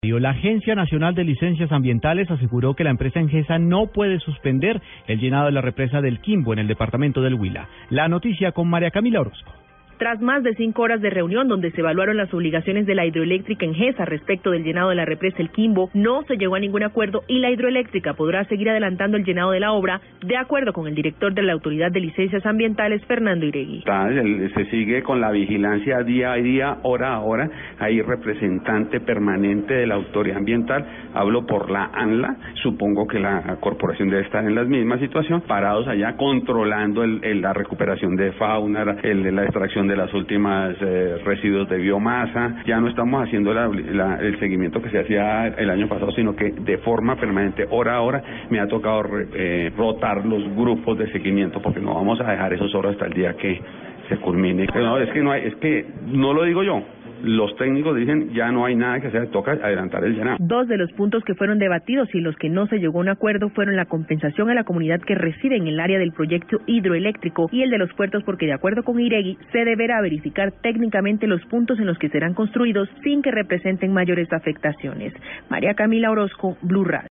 La Agencia Nacional de Licencias Ambientales aseguró que la empresa Engesa no puede suspender el llenado de la represa del Quimbo en el departamento del Huila. La noticia con María Camila Orozco. Tras más de cinco horas de reunión donde se evaluaron las obligaciones de la hidroeléctrica en GESA respecto del llenado de la represa El Quimbo, no se llegó a ningún acuerdo y la hidroeléctrica podrá seguir adelantando el llenado de la obra, de acuerdo con el director de la Autoridad de Licencias Ambientales, Fernando Iregui. Se sigue con la vigilancia día a día, hora a hora. Hay representante permanente de la Autoridad Ambiental. Hablo por la ANLA. Supongo que la corporación debe estar en la misma situación, parados allá controlando el, la recuperación de fauna, el la extracción de las últimas eh, residuos de biomasa. Ya no estamos haciendo el seguimiento que se hacía el año pasado, sino que de forma permanente, hora a hora, me ha tocado eh, rotar los grupos de seguimiento porque no vamos a dejar esos horas hasta el día que se culmine. No, es que no es que no lo digo yo, los técnicos dicen ya no hay nada que hacer, toca adelantar el llenado. Dos de los puntos que fueron debatidos y los que no se llegó a un acuerdo fueron la compensación a la comunidad que reside en el área del proyecto hidroeléctrico y el de los puertos porque de acuerdo con Iregui se deberá verificar técnicamente los puntos en los que serán construidos sin que representen mayores afectaciones. María Camila Orozco, Blue Radio.